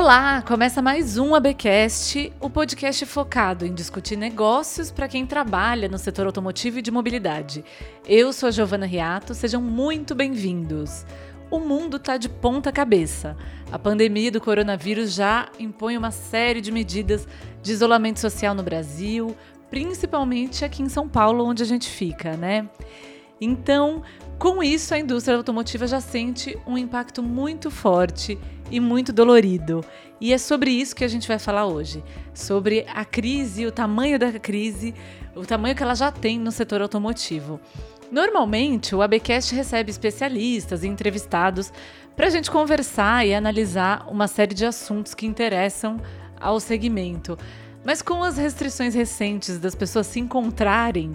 Olá, começa mais um ABcast, o podcast focado em discutir negócios para quem trabalha no setor automotivo e de mobilidade. Eu sou a Giovana Riato, sejam muito bem-vindos. O mundo está de ponta cabeça. A pandemia do coronavírus já impõe uma série de medidas de isolamento social no Brasil, principalmente aqui em São Paulo, onde a gente fica, né? Então, com isso, a indústria automotiva já sente um impacto muito forte e muito dolorido. E é sobre isso que a gente vai falar hoje, sobre a crise, o tamanho da crise, o tamanho que ela já tem no setor automotivo. Normalmente, o ABcast recebe especialistas e entrevistados para a gente conversar e analisar uma série de assuntos que interessam ao segmento. Mas com as restrições recentes das pessoas se encontrarem,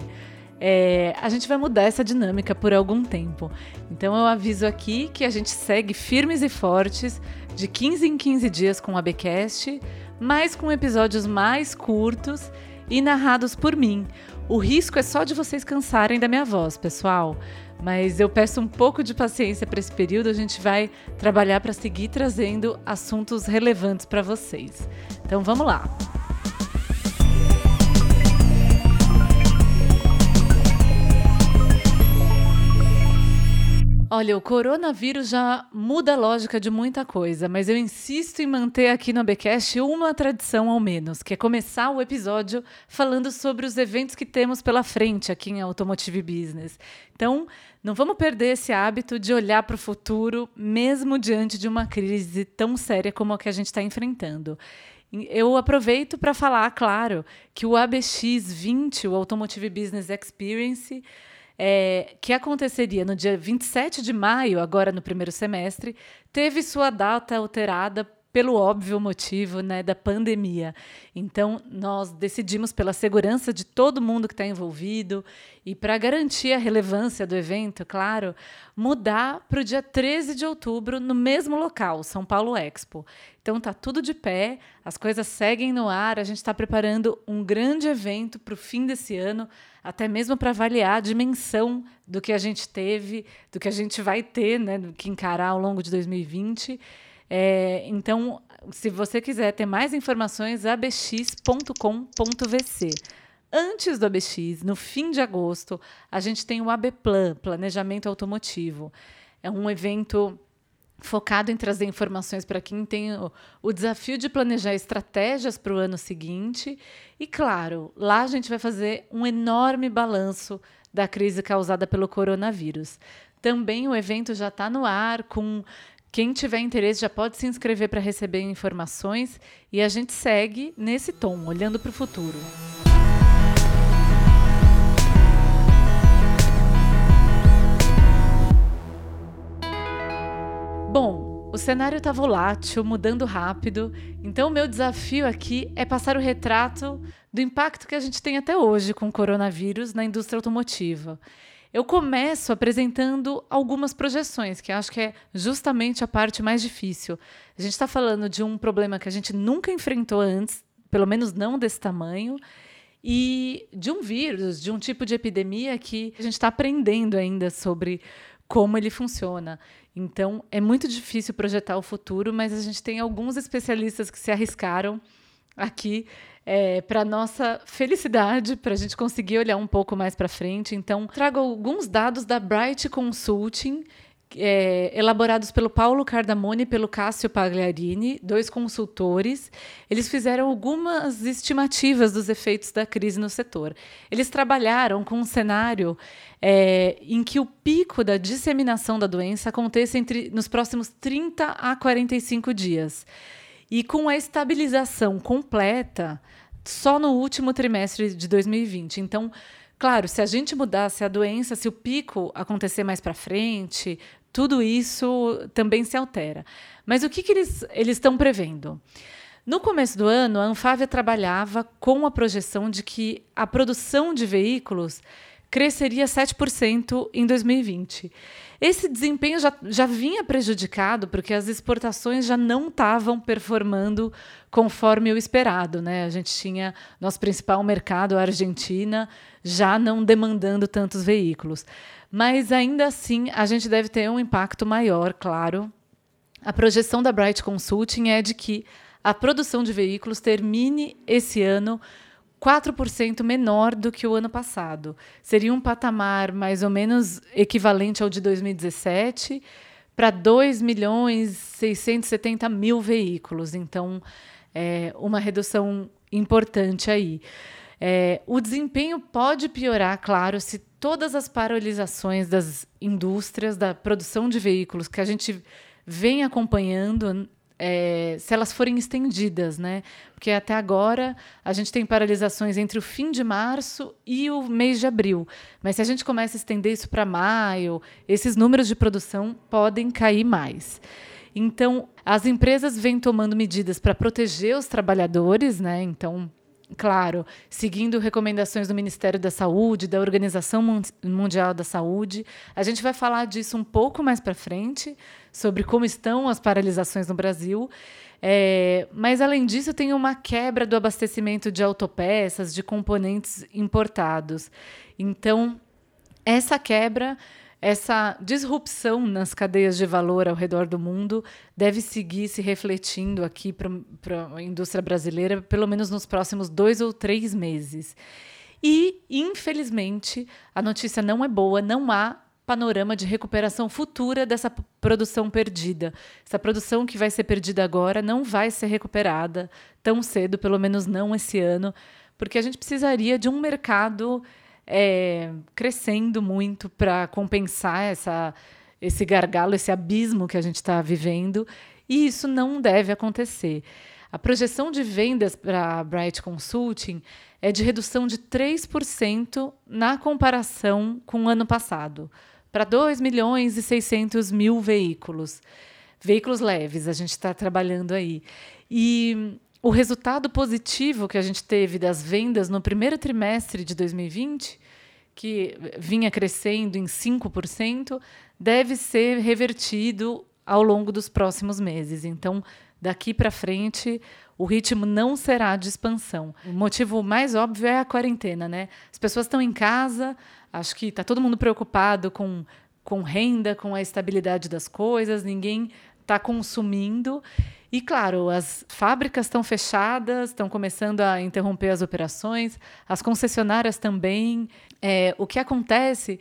é, a gente vai mudar essa dinâmica por algum tempo. Então eu aviso aqui que a gente segue firmes e fortes, de 15 em 15 dias com o ABcast, mas com episódios mais curtos e narrados por mim. O risco é só de vocês cansarem da minha voz, pessoal. Mas eu peço um pouco de paciência para esse período. A gente vai trabalhar para seguir trazendo assuntos relevantes para vocês. Então vamos lá. Olha, o coronavírus já muda a lógica de muita coisa, mas eu insisto em manter aqui no ABcast uma tradição ao menos, que é começar o episódio falando sobre os eventos que temos pela frente aqui em Automotive Business. Então, não vamos perder esse hábito de olhar para o futuro, mesmo diante de uma crise tão séria como a que a gente está enfrentando. Eu aproveito para falar, claro, que o ABX20, o Automotive Business Experience, é, que aconteceria no dia 27 de maio, agora no primeiro semestre, teve sua data alterada pelo óbvio motivo né, da pandemia. Então, nós decidimos, pela segurança de todo mundo que está envolvido e para garantir a relevância do evento, claro, mudar para o dia 13 de outubro, no mesmo local, São Paulo Expo. Então, tá tudo de pé, as coisas seguem no ar, a gente está preparando um grande evento para o fim desse ano, até mesmo para avaliar a dimensão do que a gente teve, do que a gente vai ter, né, que encarar ao longo de 2020. É, então, se você quiser ter mais informações, abx.com.vc. Antes do ABX, no fim de agosto, a gente tem o ABPlan, Planejamento Automotivo. É um evento focado em trazer informações para quem tem o, o, desafio de planejar estratégias para o ano seguinte. E, claro, lá a gente vai fazer um enorme balanço da crise causada pelo coronavírus. Também o evento já está no ar com quem tiver interesse já pode se inscrever para receber informações e a gente segue nesse tom, olhando para o futuro. Bom, o cenário está volátil, mudando rápido, então o meu desafio aqui é passar o retrato do impacto que a gente tem até hoje com o coronavírus na indústria automotiva. Eu começo apresentando algumas projeções, que acho que é justamente a parte mais difícil. A gente está falando de um problema que a gente nunca enfrentou antes, pelo menos não desse tamanho, e de um vírus, de um tipo de epidemia que a gente está aprendendo ainda sobre como ele funciona. Então, é muito difícil projetar o futuro, mas a gente tem alguns especialistas que se arriscaram aqui é, para nossa felicidade, para a gente conseguir olhar um pouco mais para frente. Então, trago alguns dados da Bright Consulting. É, elaborados pelo Paulo Cardamone e pelo Cássio Pagliarini, dois consultores. Eles fizeram algumas estimativas dos efeitos da crise no setor. Eles trabalharam com um cenário é, em que o pico da disseminação da doença aconteça entre, nos próximos 30 a 45 dias. E com a estabilização completa só no último trimestre de 2020. Então, claro, se a gente mudasse a doença, se o pico acontecer mais para frente, tudo isso também se altera. Mas o que, que eles estão prevendo? No começo do ano, a Anfávia trabalhava com a projeção de que a produção de veículos cresceria 7% em 2020. Esse desempenho já, já vinha prejudicado porque as exportações já não estavam performando conforme o esperado. Né? A gente tinha nosso principal mercado, a Argentina, já não demandando tantos veículos. Mas ainda assim, a gente deve ter um impacto maior, claro, A projeção da Bright Consulting é de que a produção de veículos termine esse ano 4% menor do que o ano passado. Seria um patamar mais ou menos equivalente ao de 2017 para 2 milhões 670 mil veículos. Então, é uma redução importante aí. É, o desempenho pode piorar, claro, se todas as paralisações das indústrias da produção de veículos que a gente vem acompanhando é, se elas forem estendidas, né? Porque até agora a gente tem paralisações entre o fim de março e o mês de abril. Mas se a gente começa a estender isso para maio, esses números de produção podem cair mais. Então, as empresas vêm tomando medidas para proteger os trabalhadores, né? Então, claro, seguindo recomendações do Ministério da Saúde, da Organização Mundial da Saúde. A gente vai falar disso um pouco mais para frente, sobre como estão as paralisações no Brasil. É, mas, além disso, tem uma quebra do abastecimento de autopeças, de componentes importados. Então, essa quebra essa disrupção nas cadeias de valor ao redor do mundo deve seguir se refletindo aqui para a indústria brasileira, pelo menos nos próximos dois ou três meses. E, infelizmente, a notícia não é boa, não há panorama de recuperação futura dessa produção perdida. Essa produção que vai ser perdida agora não vai ser recuperada tão cedo, pelo menos não esse ano, porque a gente precisaria de um mercado é, crescendo muito para compensar essa, esse gargalo, esse abismo que a gente está vivendo, e isso não deve acontecer. A projeção de vendas para a Bright Consulting é de redução de 3% na comparação com o ano passado, para 2 milhões e 600 mil veículos. Veículos leves, a gente está trabalhando aí. E o resultado positivo que a gente teve das vendas no primeiro trimestre de 2020, que vinha crescendo em 5%, deve ser revertido ao longo dos próximos meses. Então, daqui para frente, o ritmo não será de expansão. O motivo mais óbvio é a quarentena, né? As pessoas estão em casa, acho que está todo mundo preocupado com, com renda, com a estabilidade das coisas, ninguém está consumindo. E, claro, as fábricas estão fechadas, estão começando a interromper as operações, as concessionárias também. É, o que acontece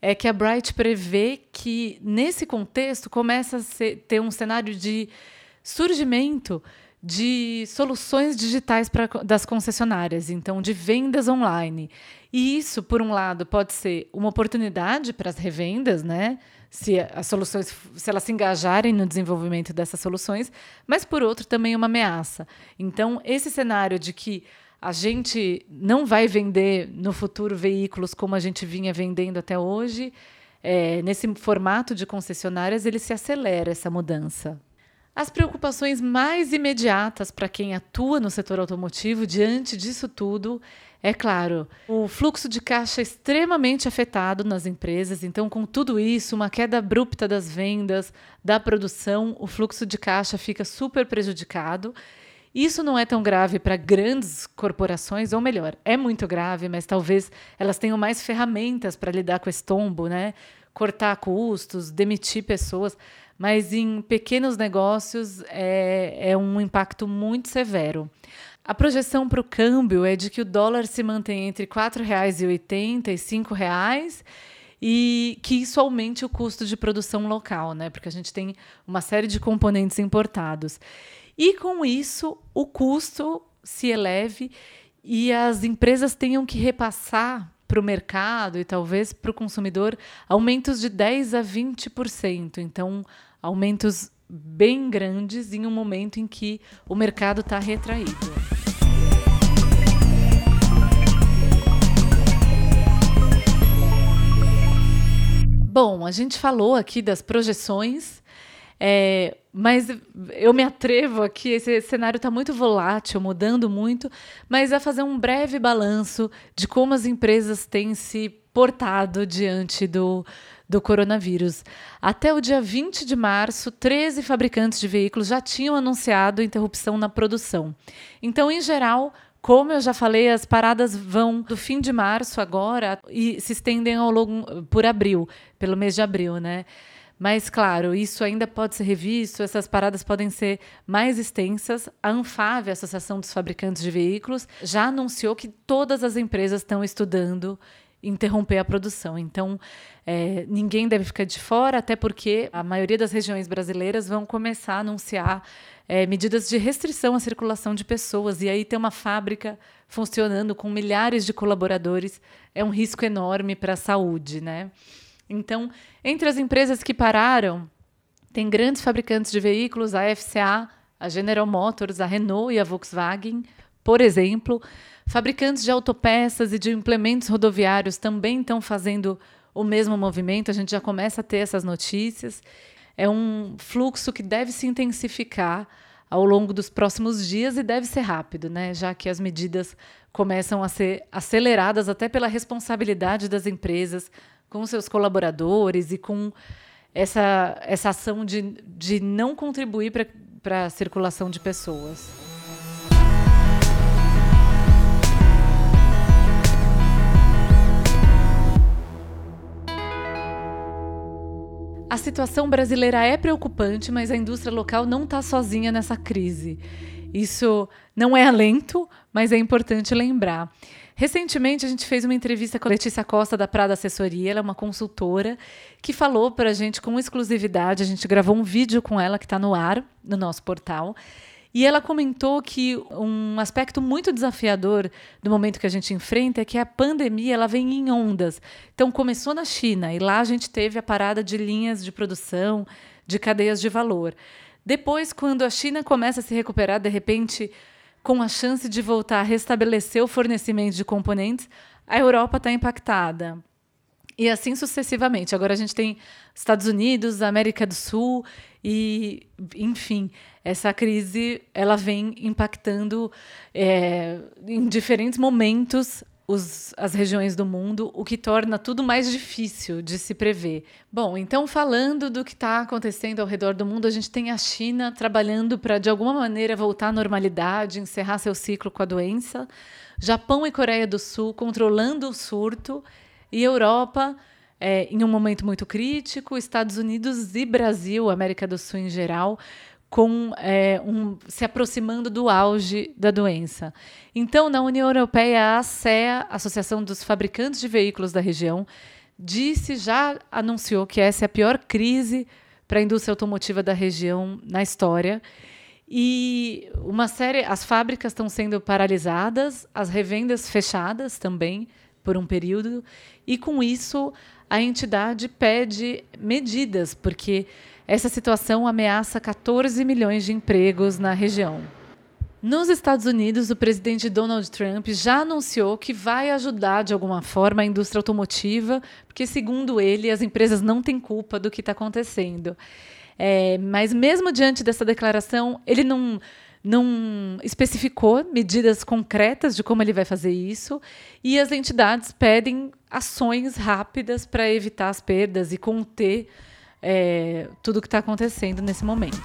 é que a Bright prevê que, nesse contexto, começa a ser, ter um cenário de surgimento de soluções digitais pra, das concessionárias, então de vendas online. E isso, por um lado, pode ser uma oportunidade para as revendas, né? se as soluções, se elas se engajarem no desenvolvimento dessas soluções, mas por outro também uma ameaça. Então, esse cenário de que a gente não vai vender no futuro veículos como a gente vinha vendendo até hoje, é, nesse formato de concessionárias, ele se acelera essa mudança. As preocupações mais imediatas para quem atua no setor automotivo diante disso tudo é claro, o fluxo de caixa extremamente afetado nas empresas, então, com tudo isso, uma queda abrupta das vendas, da produção, o fluxo de caixa fica super prejudicado. Isso não é tão grave para grandes corporações, ou melhor, é muito grave, mas talvez elas tenham mais ferramentas para lidar com esse tombo, né? Cortar custos, demitir pessoas. Mas em pequenos negócios é, é um impacto muito severo. A projeção para o câmbio é de que o dólar se mantém entre R$ 4,80 e R$ 5,00 e que isso aumente o custo de produção local, né? Porque a gente tem uma série de componentes importados. E com isso, o custo se eleve e as empresas tenham que repassar para o mercado e talvez para o consumidor aumentos de 10 a 20%. Então, aumentos bem grandes em um momento em que o mercado está retraído. Bom, a gente falou aqui das projeções, é, mas eu me atrevo aqui, esse cenário está muito volátil, mudando muito, mas a fazer um breve balanço de como as empresas têm se portado diante do, do coronavírus. Até o dia 20 de março, 13 fabricantes de veículos já tinham anunciado interrupção na produção. Então, em geral, como eu já falei, as paradas vão do fim de março agora e se estendem ao longo por abril, pelo mês de abril, né? Mas, claro, isso ainda pode ser revisto, essas paradas podem ser mais extensas. A Anfave, a Associação dos Fabricantes de Veículos, já anunciou que todas as empresas estão estudando interromper a produção. Então, é, ninguém deve ficar de fora, até porque a maioria das regiões brasileiras vão começar a anunciar é, medidas de restrição à circulação de pessoas. E aí ter uma fábrica funcionando com milhares de colaboradores é um risco enorme para a saúde, né? Então, entre as empresas que pararam, tem grandes fabricantes de veículos, a FCA, a General Motors, a Renault e a Volkswagen, por exemplo. Fabricantes de autopeças e de implementos rodoviários também estão fazendo o mesmo movimento, a gente já começa a ter essas notícias. É um fluxo que deve se intensificar ao longo dos próximos dias e deve ser rápido, né? já que as medidas começam a ser aceleradas até pela responsabilidade das empresas com seus colaboradores e com essa, essa ação de, de não contribuir para a circulação de pessoas. A situação brasileira é preocupante, mas a indústria local não está sozinha nessa crise. Isso não é alento, mas é importante lembrar. Recentemente, a gente fez uma entrevista com a Letícia Costa, da Prada Assessoria. Ela é uma consultora que falou para a gente com exclusividade. A gente gravou um vídeo com ela que está no ar, no nosso portal. E ela comentou que um aspecto muito desafiador do momento que a gente enfrenta é que a pandemia ela vem em ondas. Então começou na China e lá a gente teve a parada de linhas de produção, de cadeias de valor. Depois, quando a China começa a se recuperar, de repente, com a chance de voltar a restabelecer o fornecimento de componentes, a Europa está impactada. E assim sucessivamente. Agora a gente tem Estados Unidos, América do Sul e, enfim, essa crise ela vem impactando é, em diferentes momentos os, as regiões do mundo, o que torna tudo mais difícil de se prever. Bom, então falando do que está acontecendo ao redor do mundo, a gente tem a China trabalhando para de alguma maneira voltar à normalidade, encerrar seu ciclo com a doença, Japão e Coreia do Sul controlando o surto e Europa é, em um momento muito crítico, Estados Unidos e Brasil, América do Sul em geral, com é, um, se aproximando do auge da doença. Então, na União Europeia, a ASEA, Associação dos Fabricantes de Veículos da região, disse, já anunciou que essa é a pior crise para a indústria automotiva da região na história. E uma série, as fábricas estão sendo paralisadas, as revendas fechadas também por um período, e com isso a entidade pede medidas, porque essa situação ameaça 14 milhões de empregos na região. Nos Estados Unidos, o presidente Donald Trump já anunciou que vai ajudar de alguma forma a indústria automotiva, porque, segundo ele, as empresas não têm culpa do que está acontecendo. É, mas, mesmo diante dessa declaração, ele não não especificou medidas concretas de como ele vai fazer isso, e as entidades pedem ações rápidas para evitar as perdas e conter é, tudo o que está acontecendo nesse momento.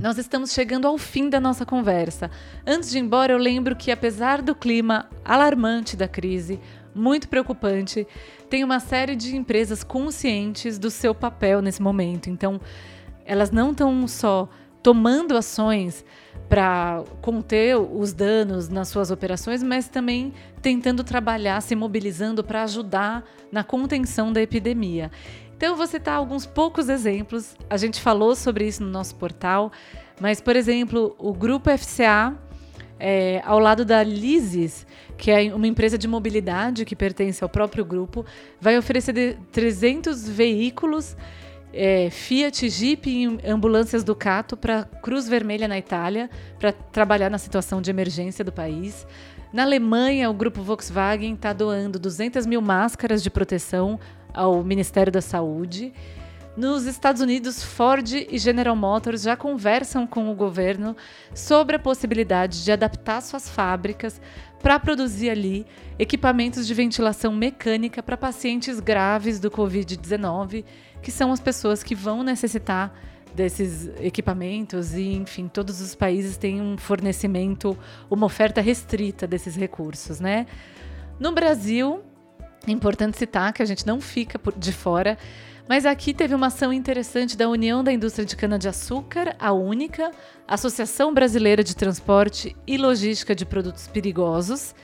Nós estamos chegando ao fim da nossa conversa. Antes de ir embora, eu lembro que, apesar do clima alarmante da crise, muito preocupante. Tem uma série de empresas conscientes do seu papel nesse momento. Então, elas não estão só tomando ações para conter os danos nas suas operações, mas também tentando trabalhar, se mobilizando para ajudar na contenção da epidemia. Então, eu vou citar alguns poucos exemplos. A gente falou sobre isso no nosso portal, mas, por exemplo, o Grupo FCA é, ao lado da Lises, que é uma empresa de mobilidade que pertence ao próprio grupo, vai oferecer 300 veículos é, Fiat, Jeep e ambulâncias Ducato para Cruz Vermelha na Itália, para trabalhar na situação de emergência do país. Na Alemanha, o grupo Volkswagen está doando 200 mil máscaras de proteção ao Ministério da Saúde. Nos Estados Unidos, Ford e General Motors já conversam com o governo sobre a possibilidade de adaptar suas fábricas para produzir ali equipamentos de ventilação mecânica para pacientes graves do Covid-19, que são as pessoas que vão necessitar desses equipamentos e, enfim, todos os países têm um fornecimento, uma oferta restrita desses recursos, né? No Brasil, é importante citar que a gente não fica de fora, mas aqui teve uma ação interessante da União da Indústria de Cana-de-Açúcar, a Única, Associação Brasileira de Transporte e Logística de Produtos Perigosos,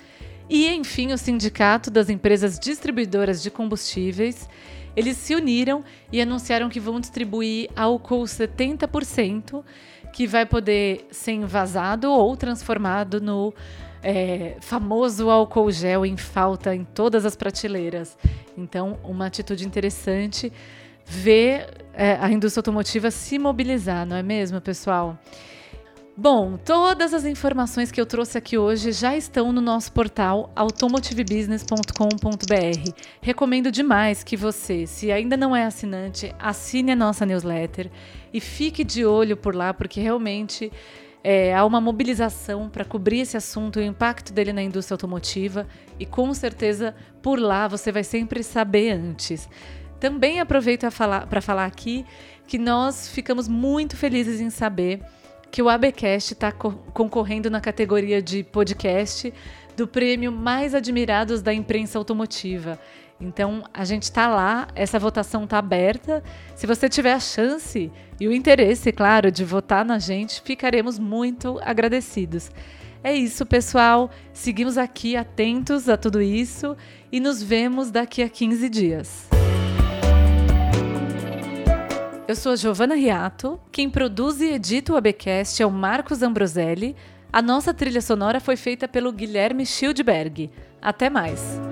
e, enfim, o Sindicato das Empresas Distribuidoras de Combustíveis. Eles se uniram e anunciaram que vão distribuir álcool 70%, que vai poder ser envasado ou transformado no é, famoso álcool gel em falta em todas as prateleiras. Então, uma atitude interessante ver é, a indústria automotiva se mobilizar, não é mesmo, pessoal? Bom, todas as informações que eu trouxe aqui hoje já estão no nosso portal automotivebusiness.com.br. Recomendo demais que você, se ainda não é assinante, assine a nossa newsletter e fique de olho por lá, porque realmente é, há uma mobilização para cobrir esse assunto e o impacto dele na indústria automotiva, e com certeza por lá você vai sempre saber antes. Também aproveito para falar, aqui que nós ficamos muito felizes em saber que o ABcast está co concorrendo na categoria de podcast do prêmio Mais Admirados da Imprensa Automotiva. Então, a gente está lá, essa votação está aberta. Se você tiver a chance e o interesse, claro, de votar na gente, ficaremos muito agradecidos. É isso, pessoal. Seguimos aqui atentos a tudo isso e nos vemos daqui a 15 dias. Eu sou Giovana Riato. Quem produz e edita o ABcast é o Marcos Ambroselli. A nossa trilha sonora foi feita pelo Guilherme Schildberg. Até mais!